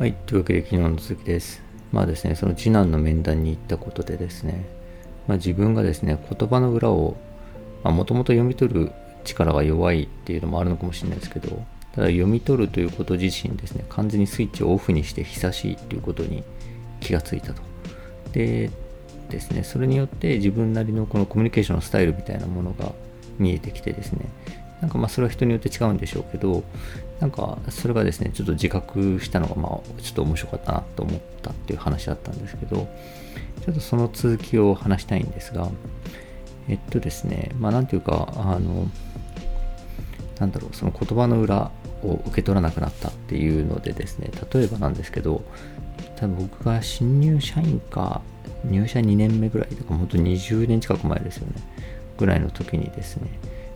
はい、というわけで昨日の続きです。まあですね、その次男の面談に行ったことでですね、まあ、自分がですね、言葉の裏をもともと読み取る力が弱いっていうのもあるのかもしれないですけど、ただ読み取るということ自身ですね、完全にスイッチをオフにして久しいっていうことに気がついたと。でですね、それによって自分なりのこのコミュニケーションのスタイルみたいなものが見えてきてですね、なんかまあそれは人によって違うんでしょうけど、なんかそれがですね、ちょっと自覚したのがまあちょっと面白かったなと思ったっていう話だったんですけど、ちょっとその続きを話したいんですが、えっとですね、まあなんていうか、あの、なんだろう、その言葉の裏を受け取らなくなったっていうのでですね、例えばなんですけど、多分僕が新入社員か、入社2年目ぐらいとか、本当20年近く前ですよね、ぐらいの時にですね、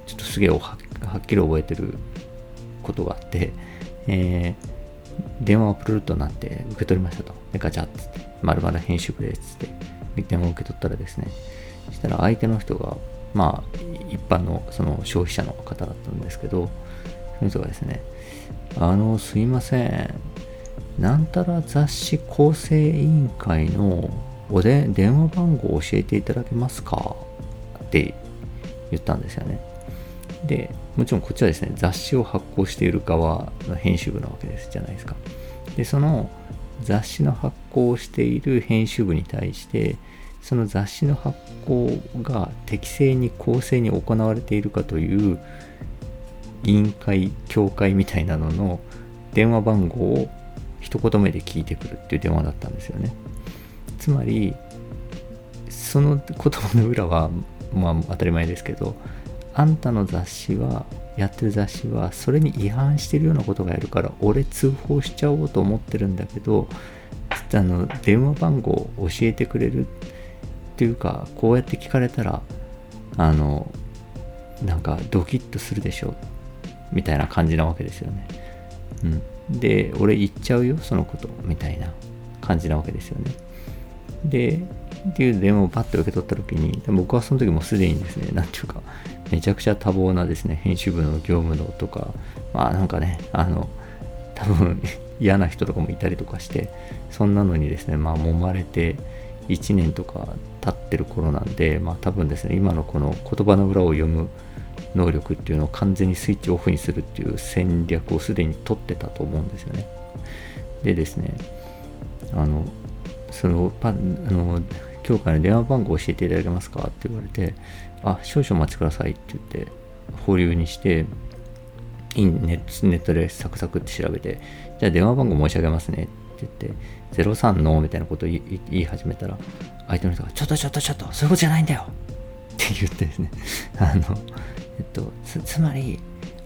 ちょっとすげえはっきり覚えてることがあって、えー、電話がプルルとなって受け取りましたと。で、ガチャッつって、まるまる編集部でっつって、電話を受け取ったらですね、そしたら相手の人が、まあ、一般のその消費者の方だったんですけど、その人がですね、あの、すいません、なんたら雑誌構成委員会のおで電話番号を教えていただけますか？って言ったんですよね。で、もちろんこっちはですね、雑誌を発行している側の編集部なわけですじゃないですか。で、その雑誌の発行をしている編集部に対して、その雑誌の発行が適正に公正に行われているかという委員会、協会みたいなのの電話番号を一言目で聞いてくるっていう電話だったんですよね。つまり、その言葉の裏は、まあ当たり前ですけど、あんたの雑誌は、やってる雑誌は、それに違反してるようなことがやるから、俺通報しちゃおうと思ってるんだけど、あの、電話番号を教えてくれるっていうか、こうやって聞かれたら、あの、なんかドキッとするでしょ、みたいな感じなわけですよね。うん。で、俺言っちゃうよ、そのこと、みたいな感じなわけですよね。で、っていう電話をパッと受け取った時に、僕はその時もすでにですね、なんていうか、めちゃくちゃ多忙なですね、編集部の業務のとか、まあなんかね、あの、多分 嫌な人とかもいたりとかして、そんなのにですね、まあ揉まれて1年とか経ってる頃なんで、まあ多分ですね、今のこの言葉の裏を読む能力っていうのを完全にスイッチオフにするっていう戦略をすでに取ってたと思うんですよね。でですね、あの、そのパンあの今日から電話番号教えていただけますかって言われて、あ、少々お待ちくださいって言って、保留にして、インネネットでサクサクって調べて、じゃあ電話番号申し上げますねって言って、03のみたいなことを言い言い始めたら、相手の人が、ちょっとちょっとちょっと、そういうことじゃないんだよって言ってですね、あの、えっと、つつまり、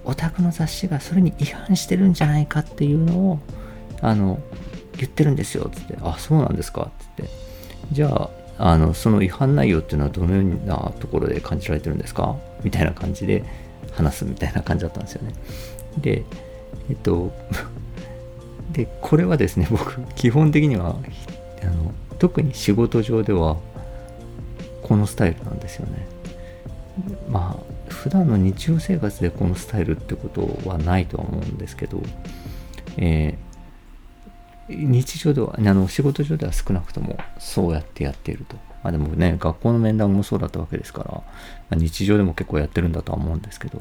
オタクの雑誌がそれに違反してるんじゃないかっていうのを、あの、言ってるんですよ、つって、あ、そうなんですか、つって。じゃあ、あの、その違反内容っていうのはどのようなところで感じられてるんですか？みたいな感じで話すみたいな感じだったんですよね。で、えっと、で、これはですね、僕、基本的には、あの、特に仕事上では、このスタイルなんですよね。まあ、普段の日常生活でこのスタイルってことはないとは思うんですけど、え日常では、あの仕事上では少なくともそうやってやっていると。まあでもね、学校の面談もそうだったわけですから、まあ日常でも結構やってるんだとは思うんですけど、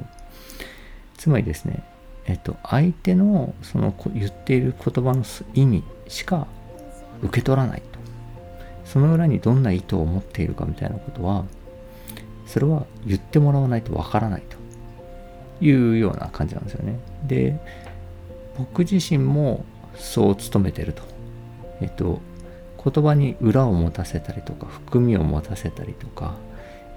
つまりですね、えっと、相手のその言っている言葉の意味しか受け取らないと。その裏にどんな意図を持っているかみたいなことは、それは言ってもらわないとわからないというような感じなんですよね。で、僕自身もそう努めてると。えっと、言葉に裏を持たせたりとか、含みを持たせたりとか、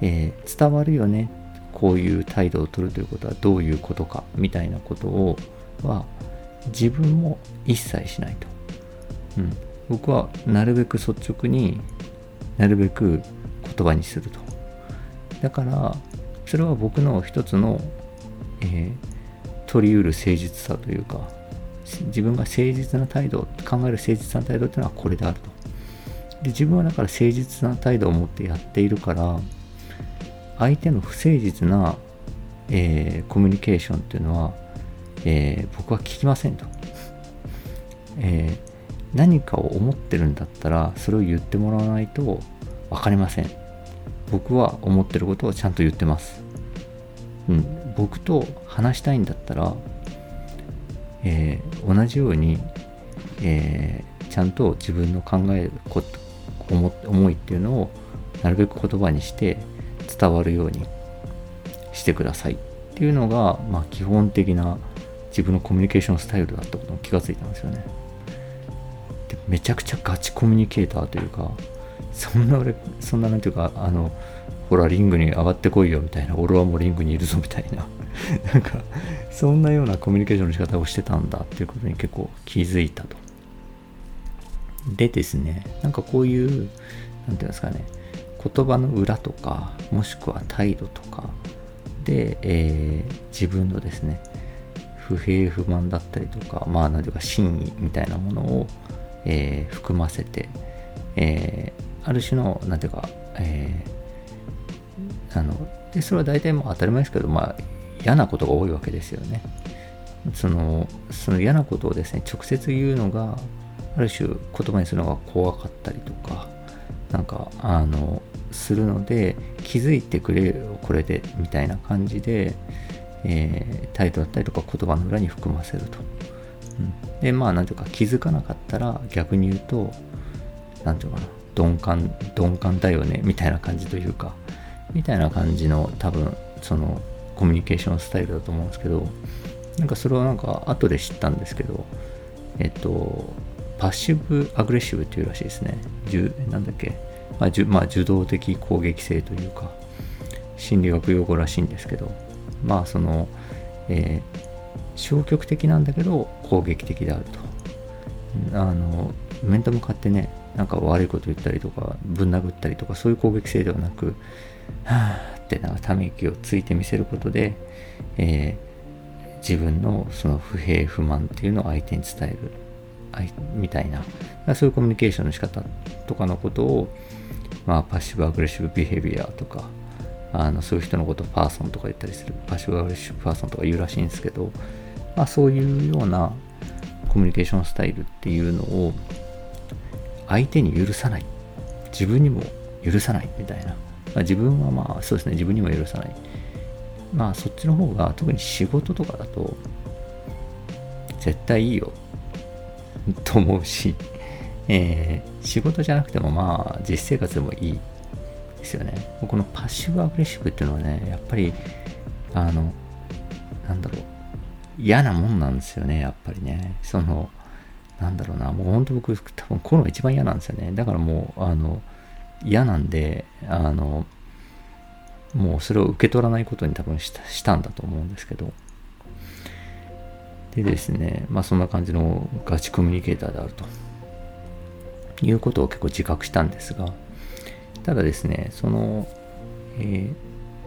えー伝わるよね。こういう態度を取るということはどういうことか、みたいなことを、は、自分も一切しないと。うん。僕はなるべく率直になるべく言葉にすると。だから、それは僕の一つの、えー取り得る誠実さというか、自分が誠実な態度、考える誠実な態度っていうのはこれであると。で、自分はだから誠実な態度を持ってやっているから、相手の不誠実な、えーコミュニケーションっていうのは、えー僕は聞きませんと。えー何かを思ってるんだったらそれを言ってもらわないと分かりません僕は思ってることをちゃんと言ってますうん僕と話したいんだったら、えー、同じように、えー、ちゃんと自分の考えること思いっていうのをなるべく言葉にして伝わるようにしてくださいっていうのが、まあ、基本的な自分のコミュニケーションスタイルだったことに気がついたんですよね。でめちゃくちゃガチコミュニケーターというかそんな俺そんななんていうかあのほらリングに上がってこいよみたいな俺はもうリングにいるぞみたいな なんかそんなようなコミュニケーションの仕方をしてたんだっていうことに結構気づいたと。でですねなんかこういう何て言うんですかね言葉の裏とかもしくは態度とかで、えー、自分のですね不平不満だったりとかまあ何ていうか真意みたいなものを、えー、含ませて、えー、ある種の何ていうか、えあのでそれは大体もう当たり前ですけどまあ嫌なことが多いわけですよねそのその嫌なことをですね直接言うのがある種言葉にするのが怖かったりとかなんかあのするので気づいてくれよこれでみたいな感じで、えー、態度だったりとか言葉の裏に含ませると。うん、でまあ何ていうか気づかなかったら逆に言うと何ていうかな鈍感鈍感だよねみたいな感じというかみたいな感じの多分そのコミュニケーションスタイルだと思うんですけどなんかそれはなんか後で知ったんですけどえっとパッシブアグレッシブっていうらしいですね。なんだっけ、まあ、まあ、受動的攻撃性というか、心理学用語らしいんですけど、まあその、えー、消極的なんだけど攻撃的であると。あの、面と向かってね、なんか悪いこと言ったりとか、ぶん殴ったりとか、そういう攻撃性ではなく、はぁってなため息をついてみせることで、えー、自分のその不平不満っていうのを相手に伝えるみたいな、そういうコミュニケーションの仕方とかのことを、まあ、パッシブアグレッシブビヘビアとか、あのそういう人のことをパーソンとか言ったりする、パッシブアグレッシブパーソンとか言うらしいんですけど、まあ、そういうようなコミュニケーションスタイルっていうのを相手に許さない。自分にも許さないみたいな。ま、自分はまあそうですね、自分にも許さない。まあそっちの方が特に仕事とかだと絶対いいよと思うし、えー、仕事じゃなくてもまあ実生活でもいいですよね。このパッシブアグレッシブっていうのはね、やっぱり、あの、なんだろう、嫌なもんなんですよね、やっぱりね。その、なんだろうな、もう本当僕、多分このが一番嫌なんですよね。だからもう、あの、嫌なんで、あの、もうそれを受け取らないことに多分したんだと思うんですけど、でですね、まあそんな感じのガチコミュニケーターであると。いうことを結構自覚したんですが、ただですね、その、え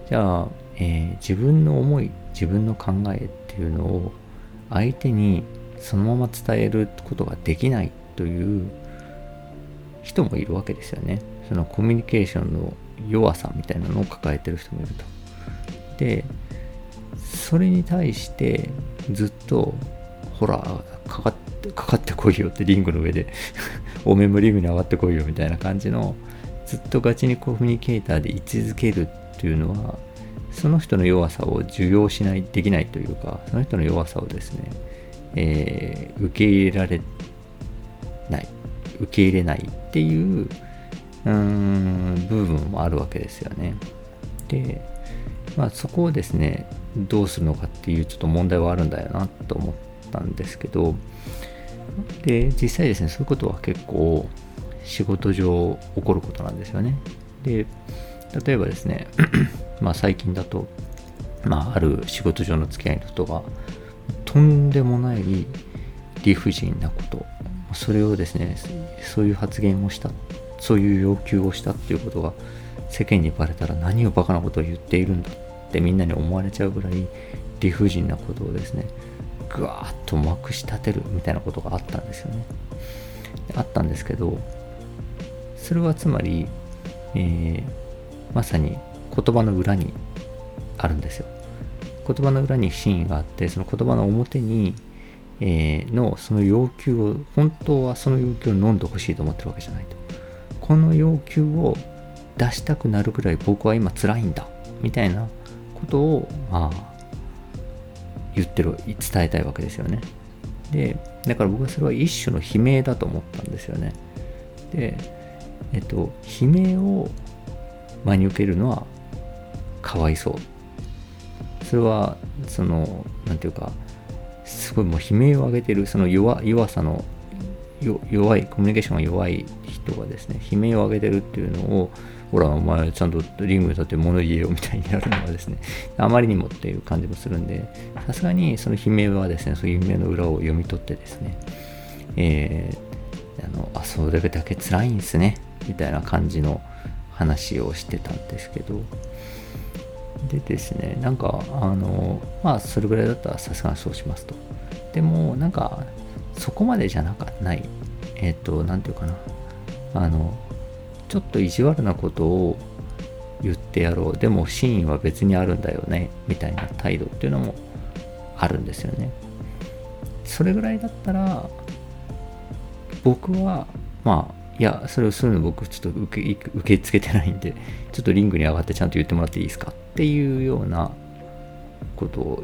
ー、じゃあ、えー、自分の思い、自分の考えっていうのを相手にそのまま伝えることができないという人もいるわけですよね。そのコミュニケーションの弱さみたいなのを抱えてる人もいると。で、それに対してずっとほらかかってかかってこいよってリングの上で おめもリングに上がってこいよみたいな感じのずっとガチにコミュニケーターで居続けるっていうのはその人の弱さを受容しないできないというかその人の弱さをですね、えー、受け入れられない受け入れないっていううーん部分もあるわけですよね。でまあそこをですねどうするのかっていうちょっと問題はあるんだよなと思ったんですけどで実際ですねそういうことは結構仕事上起こることなんですよね。で例えばですね まあ最近だとまあある仕事上の付き合いの人がとんでもない理不尽なことそれをですねそういう発言をした。そういう要求をしたっていうことが世間にバレたら何をバカなことを言っているんだってみんなに思われちゃうぐらい理不尽なことをですねぐわーっとまくし立てるみたいなことがあったんですよね。あったんですけどそれはつまり、えー、まさに言葉の裏にあるんですよ。言葉の裏に真意があってその言葉の表に、えー、のその要求を本当はその要求を飲んでほしいと思ってるわけじゃないと。この要求を出したくなるぐらい僕は今辛いんだみたいなことをまあ言ってる伝えたいわけですよね。でだから僕はそれは一種の悲鳴だと思ったんですよね。でえっと悲鳴を真に受けるのはかわいそう。それはその何て言うかすごいもう悲鳴を上げてるその弱さの弱いコミュニケーションが弱い人がですね悲鳴を上げてるっていうのをほらお前ちゃんとリングに立って物言えよみたいにやるのはですねあまりにもっていう感じもするんでさすがにその悲鳴はですねそういう悲鳴の裏を読み取ってですねえー、あのあそれだけ辛いんですねみたいな感じの話をしてたんですけどでですねなんかあのまあそれぐらいだったらさすがにそうしますと。でもなんかそこまでじゃなかない。えっ、ー、と何て言うかな。あのちょっと意地悪なことを言ってやろう。でも真意は別にあるんだよね。みたいな態度っていうのもあるんですよね。それぐらいだったら僕はまあいやそれをするの僕ちょっと受け受け付けてないんでちょっとリングに上がってちゃんと言ってもらっていいですかっていうようなこと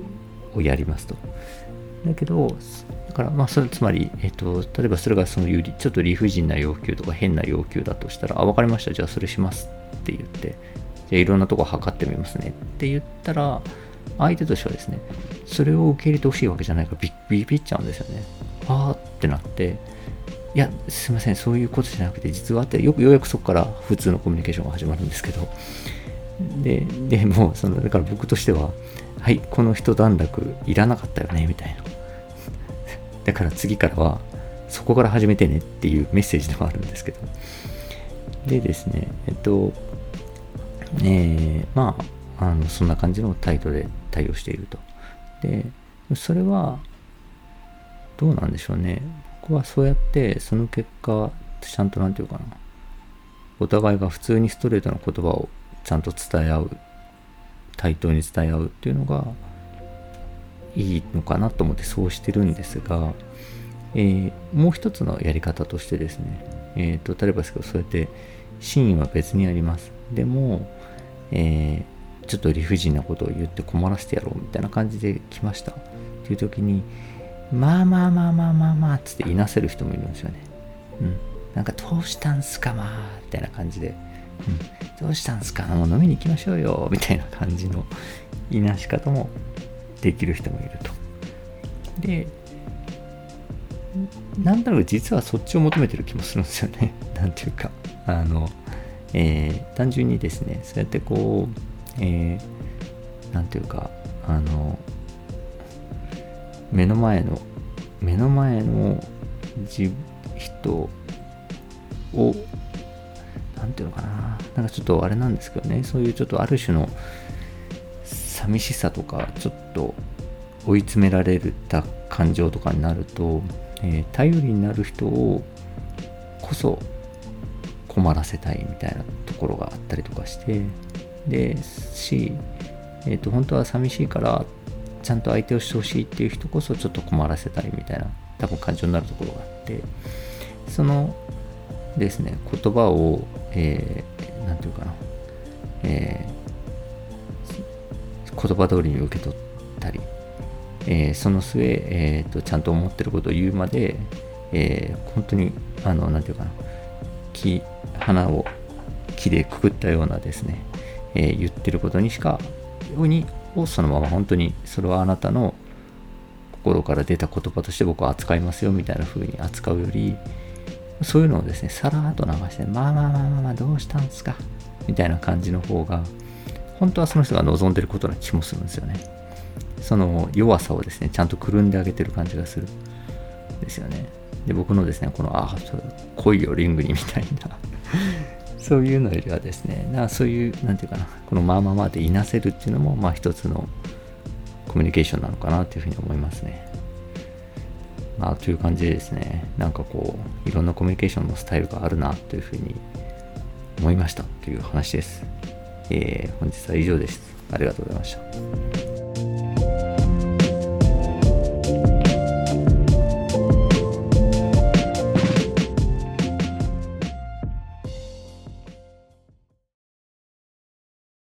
をやりますと。だけどだからまあそれつまり、えっと、例えばそれがその有利ちょっと理不尽な要求とか変な要求だとしたらあ分かりました。じゃあそれしますって言ってじゃあいろんなとこ測ってみますねって言ったら相手としてはですねそれを受け入れてほしいわけじゃないからビビビっちゃうんですよね。あーってなっていやすいませんそういうことじゃなくて実はあってよくようやくそこから普通のコミュニケーションが始まるんですけどででもそのだから僕としてははいこの一段落いらなかったよねみたいな。だから次からはそこから始めてねっていうメッセージでもあるんですけど。でですねえっとえー、まああのそんな感じの態度で対応していると。でそれはどうなんでしょうね。僕はそうやってその結果ちゃんと何て言うかな。お互いが普通にストレートな言葉をちゃんと伝え合う対等に伝え合うっていうのがいいのかなと思ってそうしてるんですが、えー、もう一つのやり方としてですね、えーと、例えばですけどそうやって真意は別にあります。でも、えー、ちょっと理不尽なことを言って困らせてやろうみたいな感じで来ました。っていう時にまあまあまあまあまあまあつっていなせる人もいるんですよね。うん。なんかどうしたんすかまあみたいな感じで、うん、どうしたんすかもう飲みに行きましょうよみたいな感じのいなし方もできる人もいると。で、なんだろう、実はそっちを求めてる気もするんですよね。なんていうか、あの、えー、単純にですね、そうやってこう、えー、なんていうか、あの、目の前の、目の前の人を、なんていうのかな、なんかちょっとあれなんですけどね、そういうちょっとある種の、寂しさとかちょっと追い詰められた感情とかになると、えー、頼りになる人をこそ困らせたいみたいなところがあったりとかしてでし、えーと、本当は寂しいからちゃんと相手をしてほしいっていう人こそちょっと困らせたいみたいな多分感情になるところがあってそのですね言葉を何、えー、て言うかな、えー言葉通りに受け取ったり、えー、その末、えーと、ちゃんと思ってることを言うまで、えー、本当にあの何て言うかな木花を木でくくったようなですね、えー、言ってることにしかにをそのまま本当にそれはあなたの心から出た言葉として僕は扱いますよみたいな風に扱うよりそういうのをですねさらっと流してまあまあまあまあまあどうしたんですかみたいな感じの方が本当はその人が望んでることな気もするんですよね。その弱さをですね、ちゃんとくるんであげてる感じがするんですよね。で、僕のですね、この、ああ、来いよ、リングにみたいな そういうのよりはですね、なそういう、なんていうかな、このまあまあまあでいなせるっていうのも、まあ一つのコミュニケーションなのかなというふうに思いますね。まあ、という感じでですね、なんかこう、いろんなコミュニケーションのスタイルがあるなというふうに思いましたという話です。えー、本日は以上です。ありがとうございました。